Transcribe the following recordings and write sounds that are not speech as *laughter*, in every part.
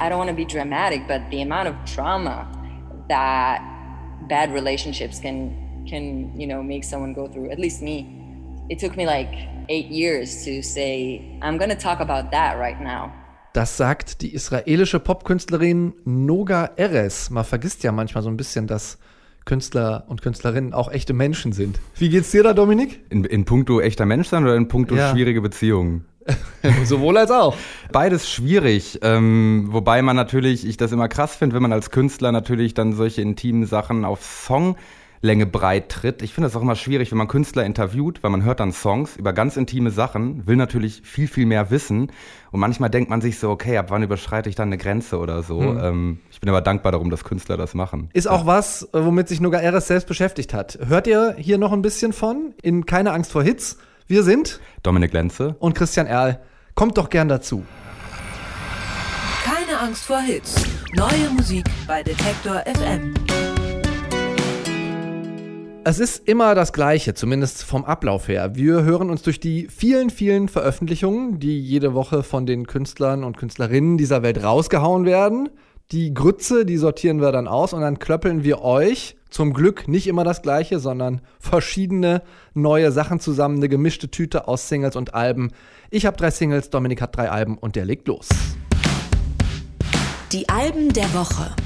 I don't want to be dramatic, but the amount of trauma that bad relationships can can you know make someone go through, at least me. It took me like eight years to say, I'm gonna talk about that right now. Das sagt die israelische Popkünstlerin Noga Eres. Man vergisst ja manchmal so ein bisschen, dass Künstler und Künstlerinnen auch echte Menschen sind. Wie geht's dir da, Dominik? In, in puncto echter Mensch sein oder in puncto ja. schwierige Beziehungen? *laughs* Sowohl als auch. Beides schwierig. Ähm, wobei man natürlich, ich das immer krass finde, wenn man als Künstler natürlich dann solche intimen Sachen auf Song Länge breit tritt. Ich finde das auch immer schwierig, wenn man Künstler interviewt, weil man hört dann Songs über ganz intime Sachen, will natürlich viel, viel mehr wissen. Und manchmal denkt man sich so, okay, ab wann überschreite ich dann eine Grenze oder so. Hm. Ähm, ich bin aber dankbar darum, dass Künstler das machen. Ist auch was, äh, womit sich Noga Eres selbst beschäftigt hat. Hört ihr hier noch ein bisschen von? In Keine Angst vor Hits. Wir sind Dominik Lenze und Christian Erl. Kommt doch gern dazu. Keine Angst vor Hits. Neue Musik bei Detektor FM. Es ist immer das Gleiche, zumindest vom Ablauf her. Wir hören uns durch die vielen, vielen Veröffentlichungen, die jede Woche von den Künstlern und Künstlerinnen dieser Welt rausgehauen werden. Die Grütze, die sortieren wir dann aus und dann klöppeln wir euch zum Glück nicht immer das Gleiche, sondern verschiedene neue Sachen zusammen, eine gemischte Tüte aus Singles und Alben. Ich habe drei Singles, Dominik hat drei Alben und der legt los. Die Alben der Woche.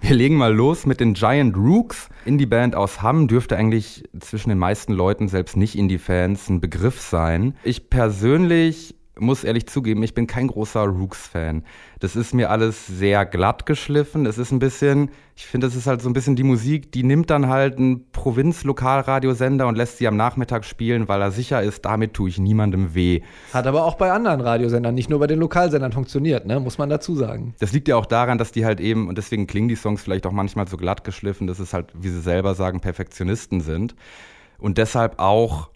Wir legen mal los mit den Giant Rooks. Indie-Band aus Hamm dürfte eigentlich zwischen den meisten Leuten, selbst nicht Indie-Fans, ein Begriff sein. Ich persönlich muss ehrlich zugeben, ich bin kein großer Rooks-Fan. Das ist mir alles sehr glatt geschliffen. Es ist ein bisschen, ich finde, es ist halt so ein bisschen die Musik, die nimmt dann halt einen Provinz-Lokalradiosender und lässt sie am Nachmittag spielen, weil er sicher ist, damit tue ich niemandem weh. Hat aber auch bei anderen Radiosendern, nicht nur bei den Lokalsendern funktioniert, ne? muss man dazu sagen. Das liegt ja auch daran, dass die halt eben, und deswegen klingen die Songs vielleicht auch manchmal so glatt geschliffen, dass es halt, wie sie selber sagen, Perfektionisten sind. Und deshalb auch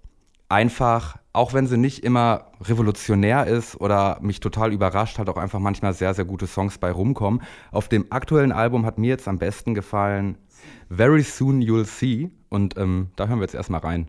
einfach, auch wenn sie nicht immer revolutionär ist oder mich total überrascht, hat auch einfach manchmal sehr, sehr gute Songs bei rumkommen. Auf dem aktuellen Album hat mir jetzt am besten gefallen Very Soon You'll See und ähm, da hören wir jetzt erstmal rein.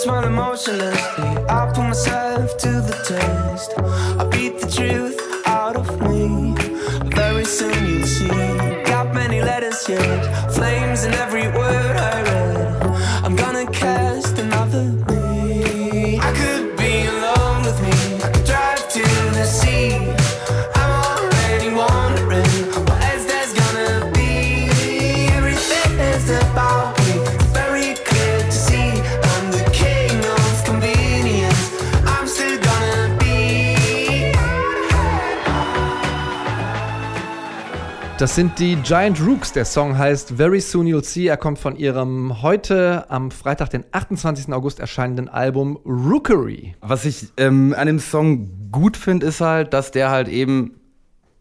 Smile emotionlessly. I put myself to the test. I beat the truth out of me. Very soon you'll see. Got many letters yet, flames in every word I read. I'm gonna cast Das sind die Giant Rooks. Der Song heißt Very Soon You'll See. Er kommt von ihrem heute am Freitag, den 28. August erscheinenden Album Rookery. Was ich ähm, an dem Song gut finde, ist halt, dass der halt eben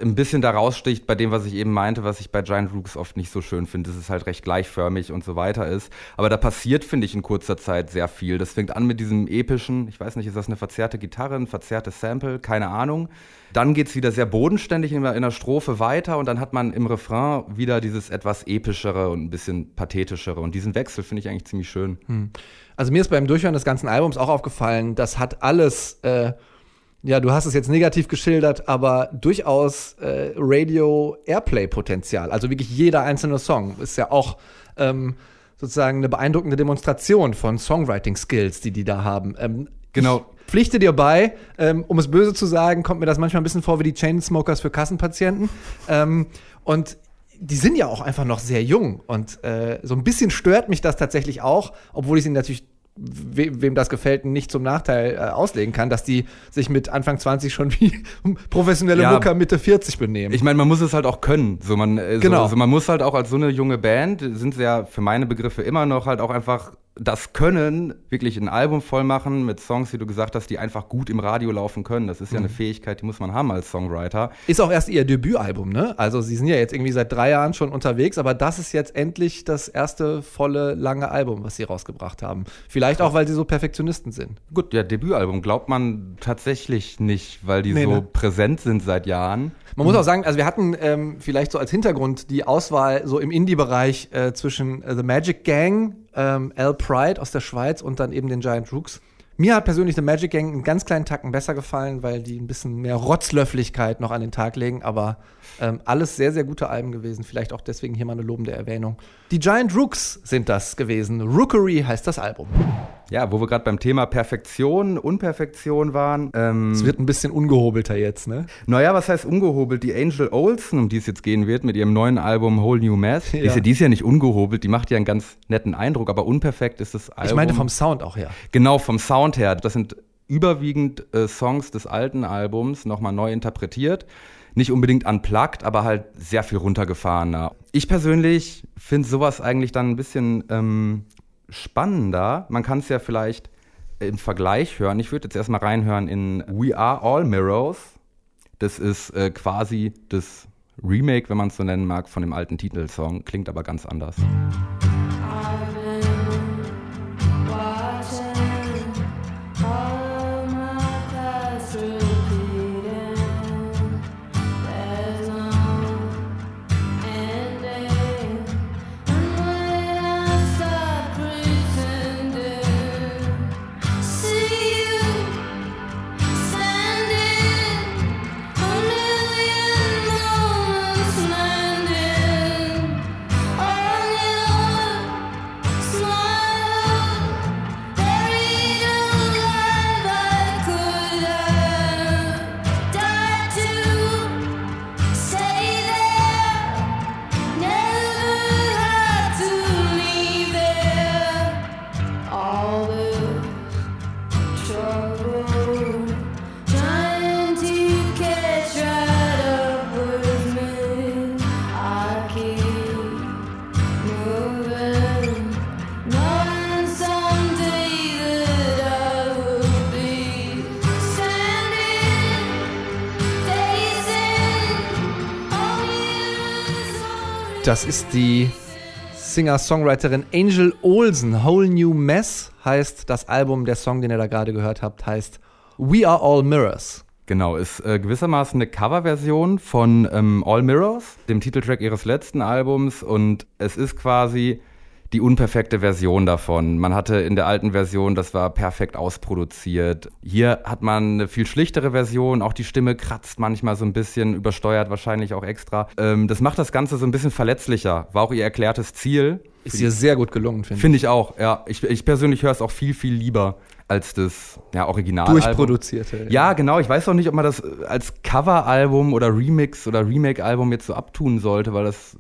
ein bisschen da raussticht bei dem, was ich eben meinte, was ich bei Giant Rooks oft nicht so schön finde, dass es halt recht gleichförmig und so weiter ist. Aber da passiert, finde ich, in kurzer Zeit sehr viel. Das fängt an mit diesem epischen, ich weiß nicht, ist das eine verzerrte Gitarre, ein verzerrtes Sample, keine Ahnung. Dann geht es wieder sehr bodenständig in in der Strophe weiter und dann hat man im Refrain wieder dieses etwas epischere und ein bisschen pathetischere. Und diesen Wechsel finde ich eigentlich ziemlich schön. Hm. Also mir ist beim Durchhören des ganzen Albums auch aufgefallen, das hat alles äh, ja, du hast es jetzt negativ geschildert, aber durchaus äh, Radio-Airplay-Potenzial. Also wirklich jeder einzelne Song ist ja auch ähm, sozusagen eine beeindruckende Demonstration von Songwriting-Skills, die die da haben. Ähm, genau. Ich pflichte dir bei, ähm, um es böse zu sagen, kommt mir das manchmal ein bisschen vor wie die Chainsmokers für Kassenpatienten. Ähm, und die sind ja auch einfach noch sehr jung. Und äh, so ein bisschen stört mich das tatsächlich auch, obwohl ich sie natürlich we wem das gefällt, nicht zum Nachteil äh, auslegen kann, dass die sich mit Anfang 20 schon wie *laughs* professionelle ja, Mucker Mitte 40 benehmen. Ich meine, man muss es halt auch können. So, man, äh, genau. So, also man muss halt auch als so eine junge Band, sind sie ja für meine Begriffe immer noch halt auch einfach das können, wirklich ein Album voll machen mit Songs, wie du gesagt hast, die einfach gut im Radio laufen können. Das ist ja eine mhm. Fähigkeit, die muss man haben als Songwriter. Ist auch erst ihr Debütalbum, ne? Also sie sind ja jetzt irgendwie seit drei Jahren schon unterwegs, aber das ist jetzt endlich das erste volle, lange Album, was sie rausgebracht haben. Vielleicht auch, weil sie so Perfektionisten sind. Gut, ja, Debütalbum glaubt man tatsächlich nicht, weil die nee, so ne? präsent sind seit Jahren. Man muss auch sagen, also wir hatten ähm, vielleicht so als Hintergrund die Auswahl so im Indie-Bereich äh, zwischen äh, The Magic Gang, ähm, Al Pride aus der Schweiz und dann eben den Giant Rooks. Mir hat persönlich The Magic Gang einen ganz kleinen Tacken besser gefallen, weil die ein bisschen mehr Rotzlöfflichkeit noch an den Tag legen, aber ähm, alles sehr, sehr gute Alben gewesen. Vielleicht auch deswegen hier mal eine lobende Erwähnung. Die Giant Rooks sind das gewesen. Rookery heißt das Album. Ja, wo wir gerade beim Thema Perfektion, Unperfektion waren. Ähm, es wird ein bisschen ungehobelter jetzt, ne? Naja, was heißt ungehobelt? Die Angel Olsen, um die es jetzt gehen wird, mit ihrem neuen Album Whole New Math, ja. ist ja dies ja nicht ungehobelt, die macht ja einen ganz netten Eindruck, aber unperfekt ist das Album. Ich meine vom Sound auch her. Genau, vom Sound her. Das sind überwiegend äh, Songs des alten Albums nochmal neu interpretiert nicht unbedingt unplugged, aber halt sehr viel runtergefahrener. Ich persönlich finde sowas eigentlich dann ein bisschen ähm, spannender. Man kann es ja vielleicht im Vergleich hören. Ich würde jetzt erstmal reinhören in We Are All Mirrors. Das ist äh, quasi das Remake, wenn man es so nennen mag, von dem alten Titelsong. Klingt aber ganz anders. Das ist die Singer-Songwriterin Angel Olsen. Whole New Mess heißt das Album. Der Song, den ihr da gerade gehört habt, heißt We Are All Mirrors. Genau, ist äh, gewissermaßen eine Coverversion von ähm, All Mirrors, dem Titeltrack ihres letzten Albums. Und es ist quasi die unperfekte Version davon. Man hatte in der alten Version, das war perfekt ausproduziert. Hier hat man eine viel schlichtere Version, auch die Stimme kratzt manchmal so ein bisschen, übersteuert wahrscheinlich auch extra. Ähm, das macht das Ganze so ein bisschen verletzlicher, war auch ihr erklärtes Ziel. Ist ihr sehr gut gelungen, finde ich. Finde ich auch, ja. Ich, ich persönlich höre es auch viel, viel lieber als das ja, Original. Durchproduzierte. Ja, genau. Ich weiß auch nicht, ob man das als Coveralbum oder Remix oder Remake-Album jetzt so abtun sollte, weil das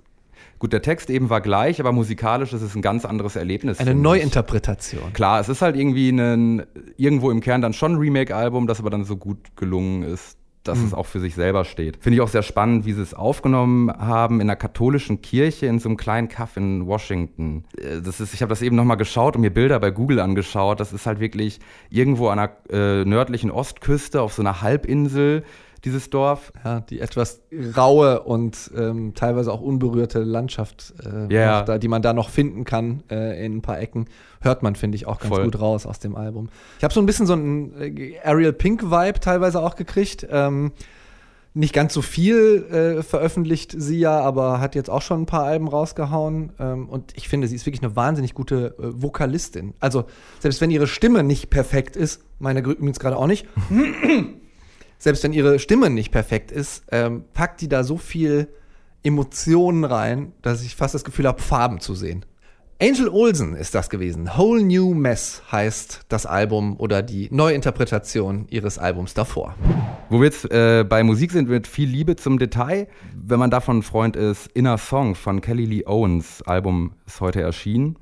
Gut, der Text eben war gleich, aber musikalisch ist es ein ganz anderes Erlebnis. Eine Neuinterpretation. Klar, es ist halt irgendwie ein, irgendwo im Kern dann schon ein Remake-Album, das aber dann so gut gelungen ist, dass mhm. es auch für sich selber steht. Finde ich auch sehr spannend, wie sie es aufgenommen haben in einer katholischen Kirche in so einem kleinen Kaff in Washington. Äh, das ist, ich habe das eben nochmal geschaut und mir Bilder bei Google angeschaut. Das ist halt wirklich irgendwo an einer äh, nördlichen Ostküste auf so einer Halbinsel dieses Dorf. Ja, die etwas raue und ähm, teilweise auch unberührte Landschaft, äh, yeah. da, die man da noch finden kann äh, in ein paar Ecken, hört man, finde ich, auch ganz Voll. gut raus aus dem Album. Ich habe so ein bisschen so einen äh, Ariel Pink-Vibe teilweise auch gekriegt. Ähm, nicht ganz so viel äh, veröffentlicht sie ja, aber hat jetzt auch schon ein paar Alben rausgehauen. Ähm, und ich finde, sie ist wirklich eine wahnsinnig gute äh, Vokalistin. Also, selbst wenn ihre Stimme nicht perfekt ist, meine übrigens gerade auch nicht, selbst wenn ihre Stimme nicht perfekt ist, ähm, packt die da so viel Emotionen rein, dass ich fast das Gefühl habe, Farben zu sehen. Angel Olsen ist das gewesen. Whole New Mess heißt das Album oder die Neuinterpretation ihres Albums davor. Wo wir jetzt äh, bei Musik sind, mit viel Liebe zum Detail. Wenn man davon ein Freund ist, Inner Song von Kelly Lee Owens. Album ist heute erschienen.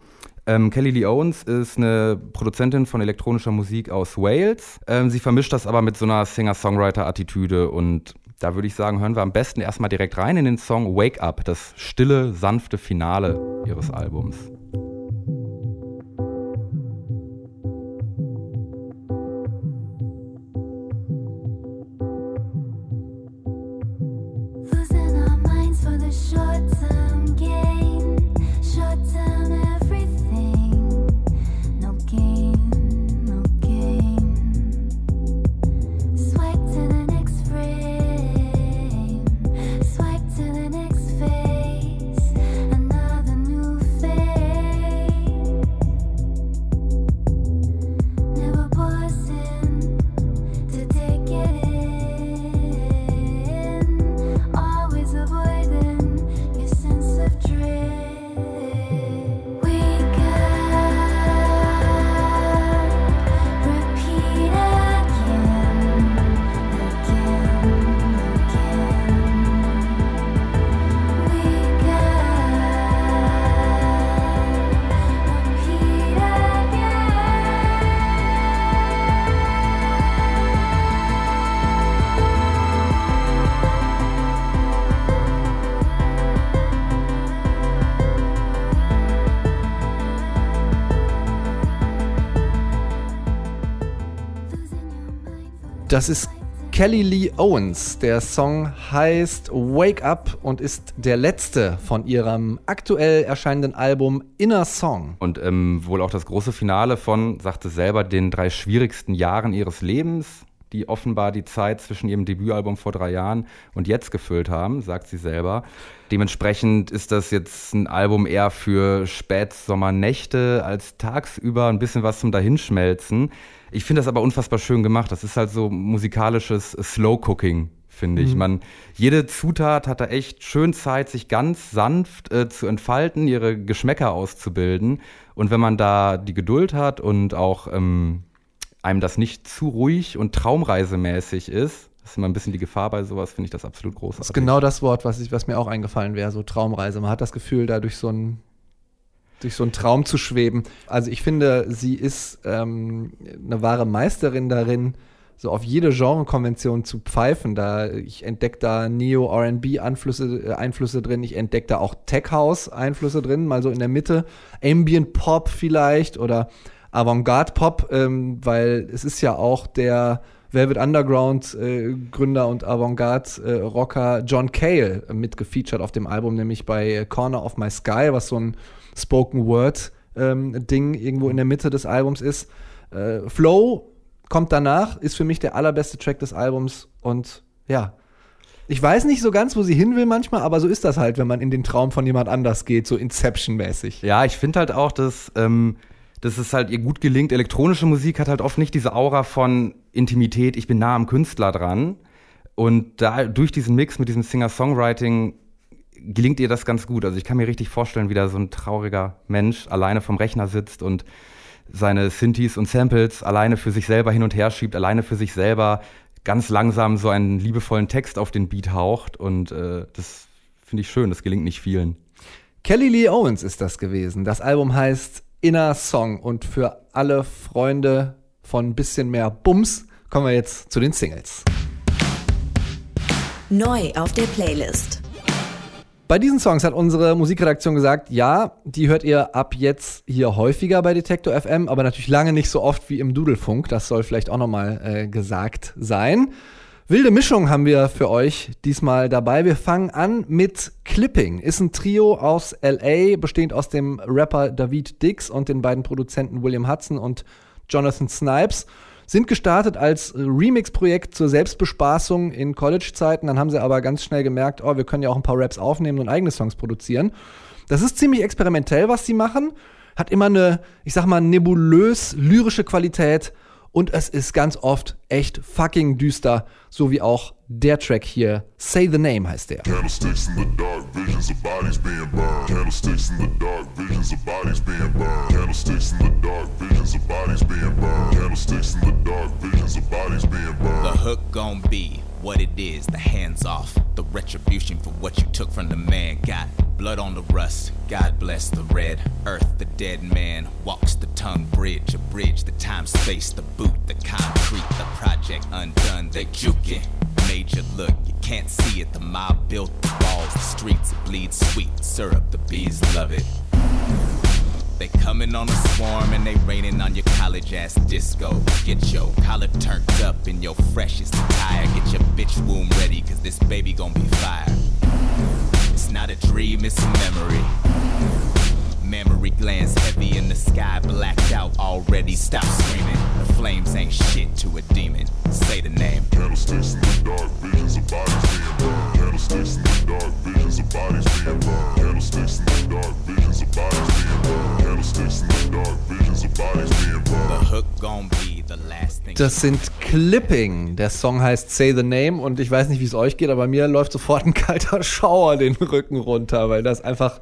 Ähm, Kelly Lee Owens ist eine Produzentin von elektronischer Musik aus Wales. Ähm, sie vermischt das aber mit so einer Singer-Songwriter-Attitüde und da würde ich sagen, hören wir am besten erstmal direkt rein in den Song Wake Up, das stille, sanfte Finale ihres Albums. Das ist Kelly Lee Owens. Der Song heißt Wake Up und ist der letzte von ihrem aktuell erscheinenden Album Inner Song. Und ähm, wohl auch das große Finale von, sagte selber, den drei schwierigsten Jahren ihres Lebens, die offenbar die Zeit zwischen ihrem Debütalbum vor drei Jahren und jetzt gefüllt haben, sagt sie selber. Dementsprechend ist das jetzt ein Album eher für Spätsommernächte als tagsüber ein bisschen was zum Dahinschmelzen. Ich finde das aber unfassbar schön gemacht. Das ist halt so musikalisches Slow Cooking, finde ich. Mhm. Man, jede Zutat hat da echt schön Zeit, sich ganz sanft äh, zu entfalten, ihre Geschmäcker auszubilden. Und wenn man da die Geduld hat und auch ähm, einem das nicht zu ruhig und traumreisemäßig ist, das ist immer ein bisschen die Gefahr bei sowas, finde ich das absolut großartig. Das ist genau das Wort, was, ich, was mir auch eingefallen wäre, so Traumreise. Man hat das Gefühl, da durch so ein durch so einen Traum zu schweben. Also ich finde, sie ist ähm, eine wahre Meisterin darin, so auf jede Genrekonvention zu pfeifen. Da ich entdecke da Neo R&B Einflüsse äh, Einflüsse drin, ich entdecke da auch Tech House Einflüsse drin, mal so in der Mitte, Ambient Pop vielleicht oder Avantgarde Pop, ähm, weil es ist ja auch der Velvet Underground äh, Gründer und Avantgarde äh, Rocker John Cale mitgefeatured auf dem Album, nämlich bei Corner of My Sky, was so ein Spoken Word ähm, Ding irgendwo in der Mitte des Albums ist. Äh, Flow kommt danach, ist für mich der allerbeste Track des Albums und ja. Ich weiß nicht so ganz, wo sie hin will manchmal, aber so ist das halt, wenn man in den Traum von jemand anders geht, so Inception-mäßig. Ja, ich finde halt auch, dass, ähm, dass es halt ihr gut gelingt. Elektronische Musik hat halt oft nicht diese Aura von Intimität, ich bin nah am Künstler dran. Und da durch diesen Mix mit diesem Singer-Songwriting gelingt ihr das ganz gut. Also ich kann mir richtig vorstellen, wie da so ein trauriger Mensch alleine vom Rechner sitzt und seine Synthes und Samples alleine für sich selber hin und her schiebt, alleine für sich selber ganz langsam so einen liebevollen Text auf den Beat haucht. Und äh, das finde ich schön, das gelingt nicht vielen. Kelly Lee Owens ist das gewesen. Das Album heißt Inner Song. Und für alle Freunde von ein bisschen mehr Bums kommen wir jetzt zu den Singles. Neu auf der Playlist. Bei diesen Songs hat unsere Musikredaktion gesagt, ja, die hört ihr ab jetzt hier häufiger bei Detektor FM, aber natürlich lange nicht so oft wie im Dudelfunk. Das soll vielleicht auch nochmal äh, gesagt sein. Wilde Mischung haben wir für euch diesmal dabei. Wir fangen an mit Clipping. Ist ein Trio aus LA, bestehend aus dem Rapper David Dix und den beiden Produzenten William Hudson und Jonathan Snipes sind gestartet als Remix-Projekt zur Selbstbespaßung in College-Zeiten. Dann haben sie aber ganz schnell gemerkt, oh, wir können ja auch ein paar Raps aufnehmen und eigene Songs produzieren. Das ist ziemlich experimentell, was sie machen. Hat immer eine, ich sag mal, nebulös lyrische Qualität und es ist ganz oft echt fucking düster, so wie auch der Track hier. Say the Name heißt der. Candlesticks in the dark, visions of bodies being burned. Candlesticks in the dark, visions of bodies being burned. Candlesticks in the dark, visions of bodies being burned. Candlesticks in the dark, visions of bodies being burned. The hook gon' be what it is, the hands off. The retribution for what you took from the man. Got blood on the rust. God bless the red earth. The dead man walks the tongue bridge, a bridge, the time space, the boot, the concrete, the project undone. They juke it. Major look, you can't see it. The mob built the walls, the streets, it bleeds sweet syrup. The bees love it. They coming on a swarm and they raining on your college ass disco. Get your collar turned up in your freshest attire. Get your bitch womb ready, cause this baby gon' be fire. It's not a dream, it's a memory. Memory glands heavy in the sky, blacked out already. Stop screaming. The flames ain't shit to a demon. Say the name. Candlesticks in the dark, visions of bodies being burned. Candlesticks in the dark, visions of bodies being burned. Candlesticks in the dark, visions Das sind Clipping. Der Song heißt Say the Name und ich weiß nicht, wie es euch geht, aber mir läuft sofort ein kalter Schauer den Rücken runter, weil das einfach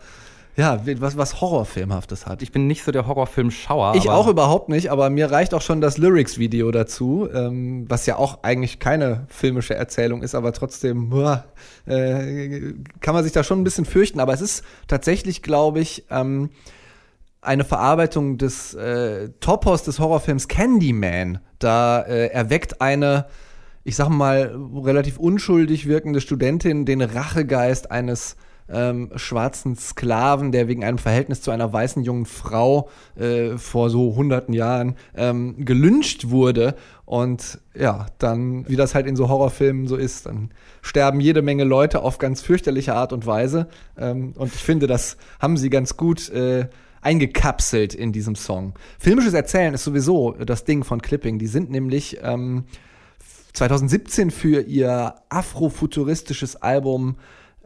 ja, was, was Horrorfilmhaftes hat. Ich bin nicht so der Horrorfilm-Schauer. Ich auch überhaupt nicht, aber mir reicht auch schon das Lyrics-Video dazu, ähm, was ja auch eigentlich keine filmische Erzählung ist, aber trotzdem boah, äh, kann man sich da schon ein bisschen fürchten. Aber es ist tatsächlich, glaube ich, ähm, eine Verarbeitung des äh, Topos des Horrorfilms Candyman. Da äh, erweckt eine, ich sag mal, relativ unschuldig wirkende Studentin den Rachegeist eines ähm, schwarzen Sklaven, der wegen einem Verhältnis zu einer weißen jungen Frau äh, vor so hunderten Jahren ähm, gelünscht wurde. Und ja, dann, wie das halt in so Horrorfilmen so ist, dann sterben jede Menge Leute auf ganz fürchterliche Art und Weise. Ähm, und ich finde, das haben sie ganz gut äh, eingekapselt in diesem Song. Filmisches Erzählen ist sowieso das Ding von Clipping. Die sind nämlich ähm, 2017 für ihr afrofuturistisches Album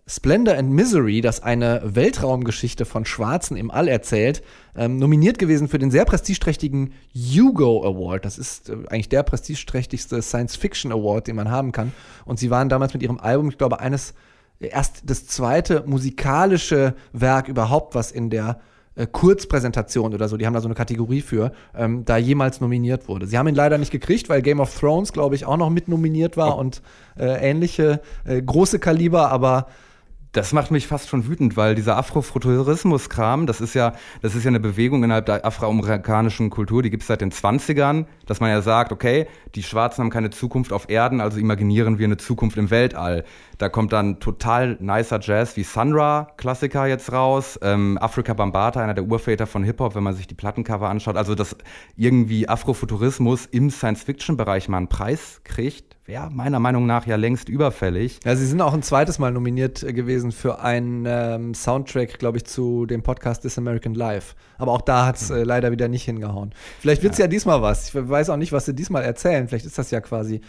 Splendor and Misery, das eine Weltraumgeschichte von Schwarzen im All erzählt, ähm, nominiert gewesen für den sehr prestigeträchtigen Hugo Award. Das ist äh, eigentlich der prestigeträchtigste Science-Fiction Award, den man haben kann. Und sie waren damals mit ihrem Album, ich glaube, eines erst das zweite musikalische Werk überhaupt, was in der äh, Kurzpräsentation oder so, die haben da so eine Kategorie für, ähm, da jemals nominiert wurde. Sie haben ihn leider nicht gekriegt, weil Game of Thrones, glaube ich, auch noch mit nominiert war oh. und äh, ähnliche äh, große Kaliber, aber das macht mich fast schon wütend, weil dieser Afrofuturismus-Kram, das ist ja, das ist ja eine Bewegung innerhalb der afroamerikanischen Kultur, die gibt es seit den 20ern, dass man ja sagt, okay, die Schwarzen haben keine Zukunft auf Erden, also imaginieren wir eine Zukunft im Weltall. Da kommt dann total nicer Jazz wie Sun Ra, Klassiker jetzt raus, ähm, Afrika Bambata, einer der Urväter von Hip-Hop, wenn man sich die Plattencover anschaut. Also, dass irgendwie Afrofuturismus im Science-Fiction-Bereich mal einen Preis kriegt, wäre meiner Meinung nach ja längst überfällig. Ja, sie sind auch ein zweites Mal nominiert äh, gewesen für einen ähm, Soundtrack, glaube ich, zu dem Podcast This American Life. Aber auch da hat es äh, leider wieder nicht hingehauen. Vielleicht wird es ja. ja diesmal was. Ich weiß auch nicht, was sie diesmal erzählen. Vielleicht ist das ja quasi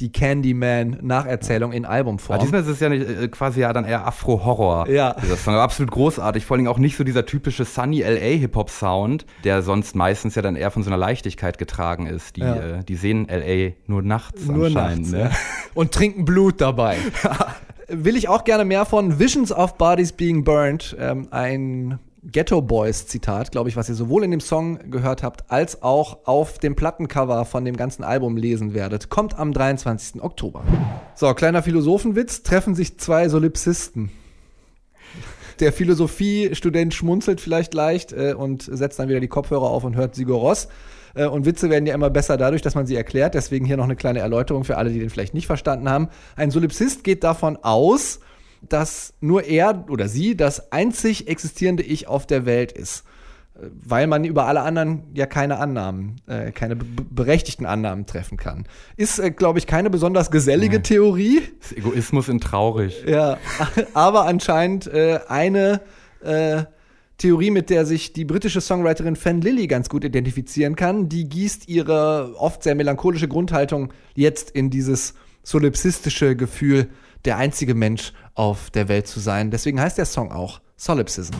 die Candyman-Nacherzählung in Albumform. Aber diesmal ist es ja nicht, äh, quasi ja dann eher Afro-Horror. Ja. Das ist absolut großartig. Vor allem auch nicht so dieser typische Sunny LA Hip-Hop-Sound, der sonst meistens ja dann eher von so einer Leichtigkeit getragen ist. Die, ja. äh, die sehen LA nur nachts nur anscheinend. Nachts, ne? ja. Und trinken Blut dabei. *laughs* Will ich auch gerne mehr von Visions of Bodies Being Burned, ähm, ein Ghetto Boys Zitat, glaube ich, was ihr sowohl in dem Song gehört habt, als auch auf dem Plattencover von dem ganzen Album lesen werdet, kommt am 23. Oktober. So, kleiner Philosophenwitz, treffen sich zwei Solipsisten. Der Philosophiestudent schmunzelt vielleicht leicht äh, und setzt dann wieder die Kopfhörer auf und hört Sigur Ross. Äh, und Witze werden ja immer besser dadurch, dass man sie erklärt. Deswegen hier noch eine kleine Erläuterung für alle, die den vielleicht nicht verstanden haben. Ein Solipsist geht davon aus, dass nur er oder sie das einzig existierende Ich auf der Welt ist. Weil man über alle anderen ja keine Annahmen, äh, keine berechtigten Annahmen treffen kann. Ist, äh, glaube ich, keine besonders gesellige nee. Theorie. Das Egoismus in traurig. Ja, *laughs* aber anscheinend äh, eine äh, Theorie, mit der sich die britische Songwriterin Fan Lilly ganz gut identifizieren kann. Die gießt ihre oft sehr melancholische Grundhaltung jetzt in dieses solipsistische Gefühl, der einzige Mensch auf der Welt zu sein. Deswegen heißt der Song auch Solipsism.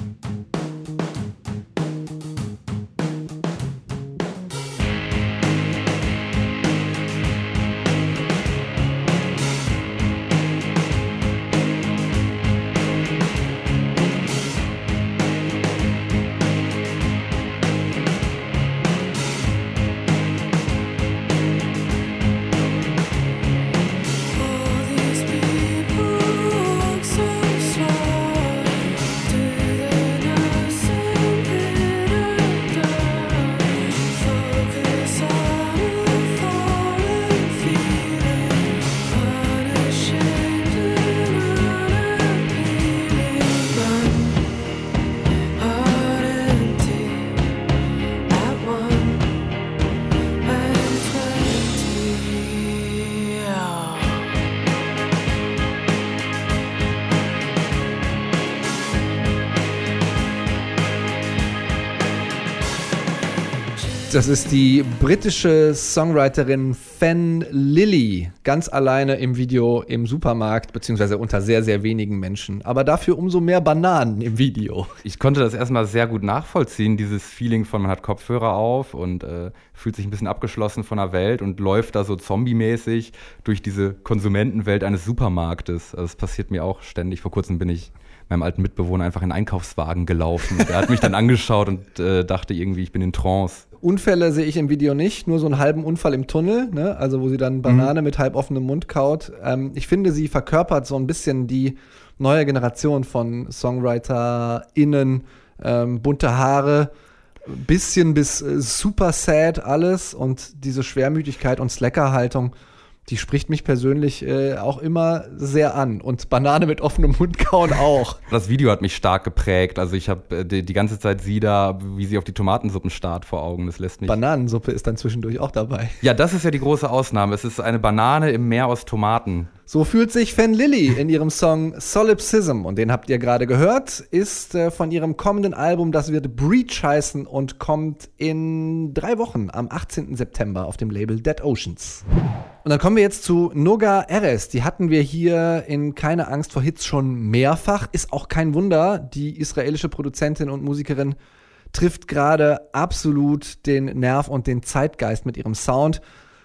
Das ist die britische Songwriterin Fan Lilly, ganz alleine im Video im Supermarkt, beziehungsweise unter sehr, sehr wenigen Menschen. Aber dafür umso mehr Bananen im Video. Ich konnte das erstmal sehr gut nachvollziehen, dieses Feeling von man hat Kopfhörer auf und äh, fühlt sich ein bisschen abgeschlossen von der Welt und läuft da so zombie-mäßig durch diese Konsumentenwelt eines Supermarktes. Also das passiert mir auch ständig. Vor kurzem bin ich meinem alten Mitbewohner einfach in einen Einkaufswagen gelaufen. Der hat mich dann *laughs* angeschaut und äh, dachte irgendwie, ich bin in Trance. Unfälle sehe ich im Video nicht, nur so einen halben Unfall im Tunnel, ne? also wo sie dann Banane mhm. mit halb offenem Mund kaut. Ähm, ich finde, sie verkörpert so ein bisschen die neue Generation von SongwriterInnen, ähm, bunte Haare, bisschen bis äh, super sad alles und diese Schwermütigkeit und Slacker-Haltung die spricht mich persönlich äh, auch immer sehr an. Und Banane mit offenem Mund kauen auch. *laughs* Das Video hat mich stark geprägt. Also ich habe äh, die, die, ganze Zeit sie da, wie sie auf die Tomatensuppen starrt vor Augen. Das lässt mich. Bananensuppe ist dann zwischendurch auch dabei. *laughs* Ja, das ist ja die große Ausnahme. Es ist eine Banane im Meer aus Tomaten. So fühlt sich Fan Lilly in ihrem Song Solipsism und den habt ihr gerade gehört, ist äh, von ihrem kommenden Album, das wird Breach heißen und kommt in drei Wochen am 18. September auf dem Label Dead Oceans. Und dann kommen wir jetzt zu Noga Eres. Die hatten wir hier in Keine Angst vor Hits schon mehrfach. Ist auch kein Wunder. Die israelische Produzentin und Musikerin trifft gerade absolut den Nerv und den Zeitgeist mit ihrem Sound.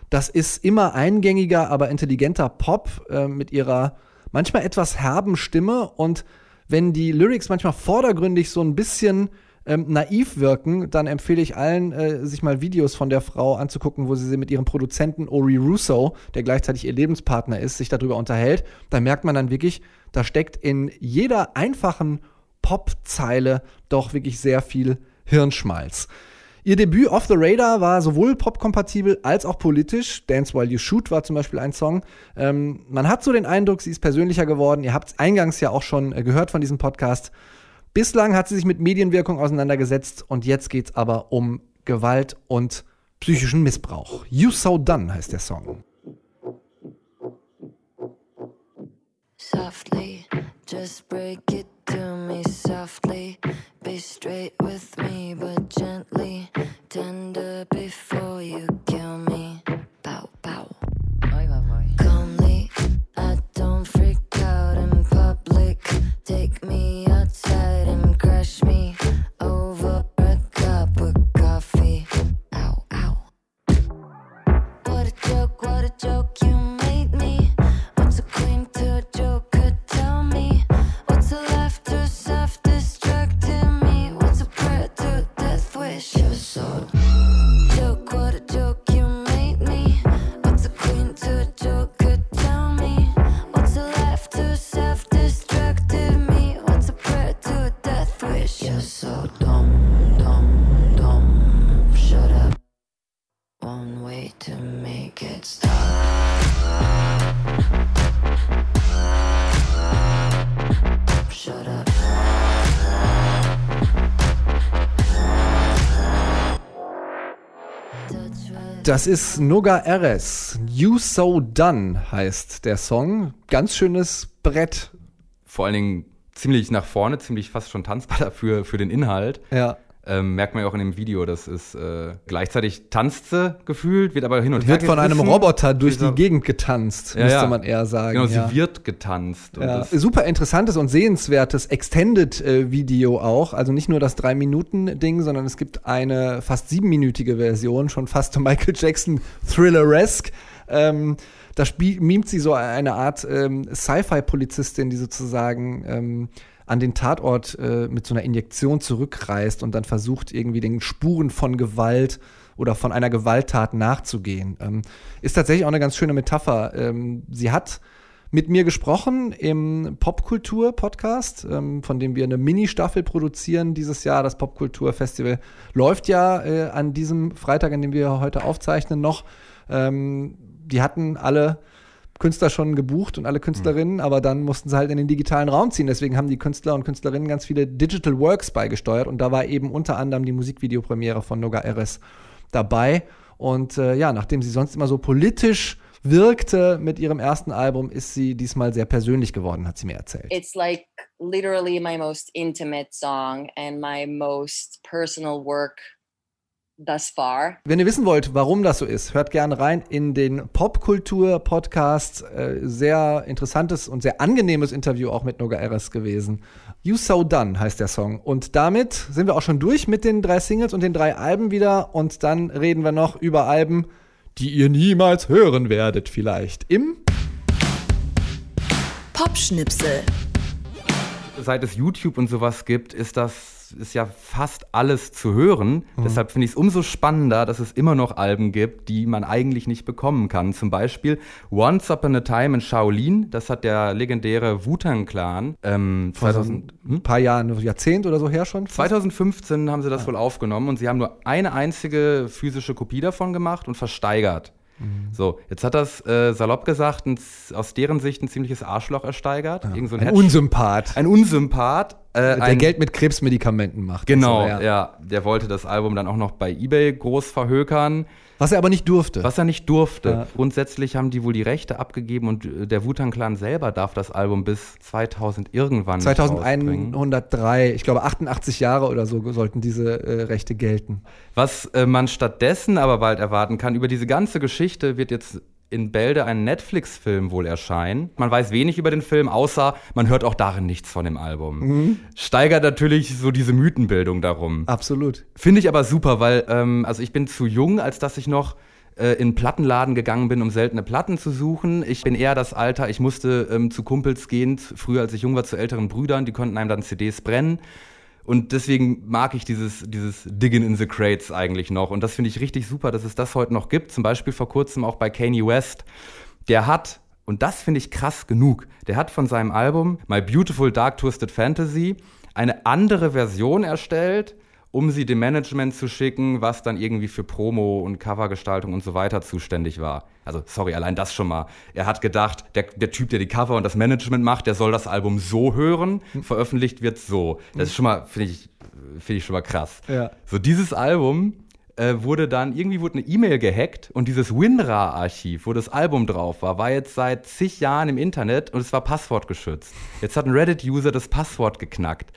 Das ist immer eingängiger, aber intelligenter Pop äh, mit ihrer manchmal etwas herben Stimme. Und wenn die Lyrics manchmal vordergründig so ein bisschen ähm, naiv wirken, dann empfehle ich allen, äh, sich mal Videos von der Frau anzugucken, wo sie sie mit ihrem Produzenten Ori Russo, der gleichzeitig ihr Lebenspartner ist, sich darüber unterhält. Da merkt man dann wirklich, da steckt in jeder einfachen Popzeile doch wirklich sehr viel Hirnschmalz. Ihr Debüt Off the Radar war sowohl popkompatibel als auch politisch. Dance While You Shoot war zum Beispiel ein Song. Ähm, man hat so den Eindruck, sie ist persönlicher geworden. Ihr habt es eingangs ja auch schon äh, gehört von diesem Podcast. Bislang hat sie sich mit Medienwirkung auseinandergesetzt und jetzt geht es aber um Gewalt und psychischen Missbrauch. You So Done heißt der Song. Softly, just break it to me softly. Be straight with me, but gently. Tender before you kill me. Das ist Noga Eres. You So Done heißt der Song. Ganz schönes Brett. Vor allen Dingen ziemlich nach vorne, ziemlich fast schon tanzbar *laughs* dafür für den Inhalt. Ja. Ähm, merkt man ja auch in dem Video, das ist äh, gleichzeitig tanzt sie gefühlt, wird aber hin und Wird her von einem. Roboter durch die Gegend getanzt, Ja, müsste ja. man eher sagen. Genau, ja. sie wird getanzt. Super interessantes und sehenswertes Extended-Video auch. Also nicht nur das Drei-Minuten-Ding, sondern es gibt eine fast siebenminütige Version, schon fast *laughs* Michael Jackson Thriller-esque. Ähm, da mimt sie so eine Art ähm, Sci-Fi-Polizistin, die sozusagen ähm, an den Tatort äh, mit so einer Injektion zurückreist und dann versucht, irgendwie den Spuren von Gewalt oder von einer Gewalttat nachzugehen. Ähm, ist tatsächlich auch eine ganz schöne Metapher. Ähm, sie hat mit mir gesprochen im Popkultur-Podcast, ähm, von dem wir eine Mini-Staffel produzieren dieses Jahr. Das Popkultur-Festival läuft ja äh, an diesem Freitag, an dem wir heute aufzeichnen, noch. Ähm, die hatten alle Künstler schon gebucht und alle Künstlerinnen, aber dann mussten sie halt in den digitalen Raum ziehen. Deswegen haben die Künstler und Künstlerinnen ganz viele Digital Works beigesteuert und da war eben unter anderem die Musikvideopremiere von Noga Eres dabei. Und äh, ja, nachdem sie sonst immer so politisch wirkte mit ihrem ersten Album, ist sie diesmal sehr persönlich geworden, hat sie mir erzählt. It's like literally my most intimate song and my most personal work thus far. Wenn ihr wissen wollt, warum das so ist, hört gerne rein in den Popkultur-Podcast. Äh, sehr interessantes und sehr angenehmes Interview auch mit Noga Eres gewesen. You So Done heißt der Song. Und damit sind wir auch schon durch mit den drei Singles und den drei Alben wieder. Und dann reden wir noch über Alben, die ihr niemals hören werdet, vielleicht. Im Popschnipsel. seit es YouTube und sowas gibt, ist das ist ja fast alles zu hören. Deshalb finde ich es umso spannender, dass es immer noch Alben gibt, die man eigentlich nicht bekommen kann. Zum Beispiel Once Upon a Time in Shaolin. Das hat der legendäre Wu-Tang Clan ähm, vor so 2000, ein paar Jahren, Jahrzehnt oder so her schon. 2015 haben sie das wohl aufgenommen und sie haben nur eine einzige physische Kopie davon gemacht und versteigert. Mhm. So, jetzt hat das äh, salopp gesagt ein, aus deren Sicht ein ziemliches Arschloch ersteigert. Ja. Irgend so ein, ein Unsympath. Ein Unsympath. Äh, der Geld mit Krebsmedikamenten macht. Genau, so, ja. ja. Der wollte das Album dann auch noch bei Ebay groß verhökern. Was er aber nicht durfte. Was er nicht durfte. Ja. Grundsätzlich haben die wohl die Rechte abgegeben und äh, der Wu-Tang-Clan selber darf das Album bis 2000 irgendwann 2103, ich glaube 88 Jahre oder so sollten diese äh, Rechte gelten. Was äh, man stattdessen aber bald erwarten kann, über diese ganze Geschichte wird jetzt in Bälde ein Netflix-Film wohl erscheinen. Man weiß wenig über den Film, außer man hört auch darin nichts von dem Album. Mhm. Steigert natürlich so diese Mythenbildung darum. Absolut. Finde ich aber super, weil ähm, also ich bin zu jung, als dass ich noch äh, in Plattenladen gegangen bin, um seltene Platten zu suchen. Ich bin eher das Alter, ich musste ähm, zu Kumpels gehen, früher als ich jung war, zu älteren Brüdern, die konnten einem dann CDs brennen. Und deswegen mag ich dieses, dieses Digging in the Crates eigentlich noch. Und das finde ich richtig super, dass es das heute noch gibt. Zum Beispiel vor kurzem auch bei Kanye West. Der hat, und das finde ich krass genug, der hat von seinem Album My Beautiful Dark Twisted Fantasy eine andere Version erstellt, um sie dem Management zu schicken, was dann irgendwie für Promo und Covergestaltung und so weiter zuständig war. Also, sorry, allein das schon mal. Er hat gedacht, der, der Typ, der die Cover und das Management macht, der soll das Album so hören, hm. veröffentlicht wird so. Das ist schon mal, finde ich, finde ich schon mal krass. Ja. So, dieses Album äh, wurde dann, irgendwie wurde eine E-Mail gehackt und dieses WinRAR-Archiv, wo das Album drauf war, war jetzt seit zig Jahren im Internet und es war passwortgeschützt. Jetzt hat ein Reddit-User das Passwort geknackt.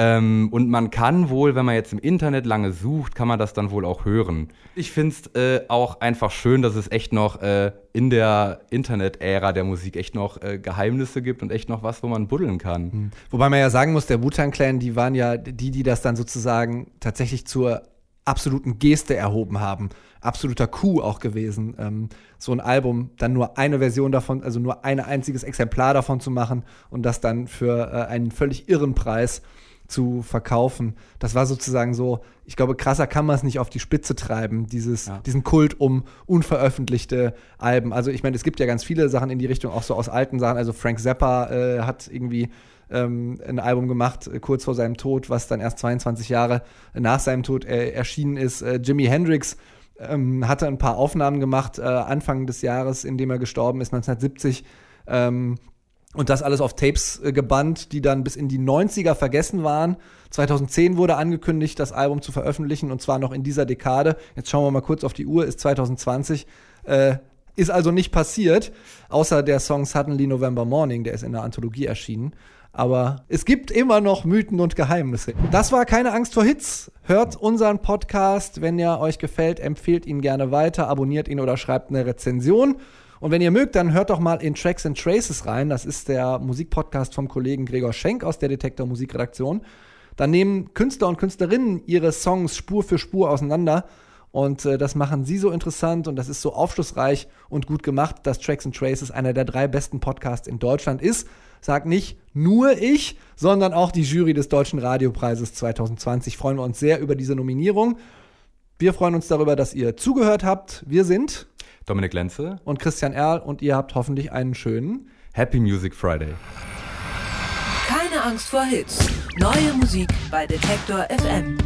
Ähm, und man kann wohl, wenn man jetzt im Internet lange sucht, kann man das dann wohl auch hören. Ich finde es äh, auch einfach schön, dass es echt noch äh, in der Internet-Ära der Musik echt noch äh, Geheimnisse gibt und echt noch was, wo man buddeln kann. Mhm. Wobei man ja sagen muss, der Wu-Tang-Clan, die waren ja die, die das dann sozusagen tatsächlich zur absoluten Geste erhoben haben. Absoluter Coup auch gewesen, ähm, so ein Album, dann nur eine Version davon, also nur ein einziges Exemplar davon zu machen und das dann für äh, einen völlig irren Preis zu verkaufen. Das war sozusagen so, ich glaube, krasser kann man es nicht auf die Spitze treiben, dieses, ja. diesen Kult um unveröffentlichte Alben. Also ich meine, es gibt ja ganz viele Sachen in die Richtung, auch so aus alten Sachen. Also Frank Zappa äh, hat irgendwie ähm, ein Album gemacht, äh, kurz vor seinem Tod, was dann erst 22 Jahre nach seinem Tod äh, erschienen ist. Äh, Jimi Hendrix ähm, hatte ein paar Aufnahmen gemacht, äh, Anfang des Jahres, in dem er gestorben ist, 1970. Ähm, und das alles auf Tapes äh, gebannt, die dann bis in die 90er vergessen waren. 2010 wurde angekündigt, das Album zu veröffentlichen und zwar noch in dieser Dekade. Jetzt schauen wir mal kurz auf die Uhr, ist 2020. Äh, ist also nicht passiert, außer der Song Suddenly November Morning, der ist in der Anthologie erschienen. Aber es gibt immer noch Mythen und Geheimnisse. Das war keine Angst vor Hits. Hört unseren Podcast. Wenn er euch gefällt, empfehlt ihn gerne weiter, abonniert ihn oder schreibt eine Rezension. Und wenn ihr mögt, dann hört doch mal in Tracks and Traces rein. Das ist der Musikpodcast vom Kollegen Gregor Schenk aus der Detektor Musikredaktion. Da nehmen Künstler und Künstlerinnen ihre Songs Spur für Spur auseinander. Und äh, das machen sie so interessant und das ist so aufschlussreich und gut gemacht, dass Tracks and Traces einer der drei besten Podcasts in Deutschland ist. Sag nicht nur ich, sondern auch die Jury des Deutschen Radiopreises 2020. Freuen wir uns sehr über diese Nominierung. Wir freuen uns darüber, dass ihr zugehört habt. Wir sind Dominik Lenze und Christian Erl und ihr habt hoffentlich einen schönen Happy Music Friday. Keine Angst vor Hits. Neue Musik bei Detektor FM.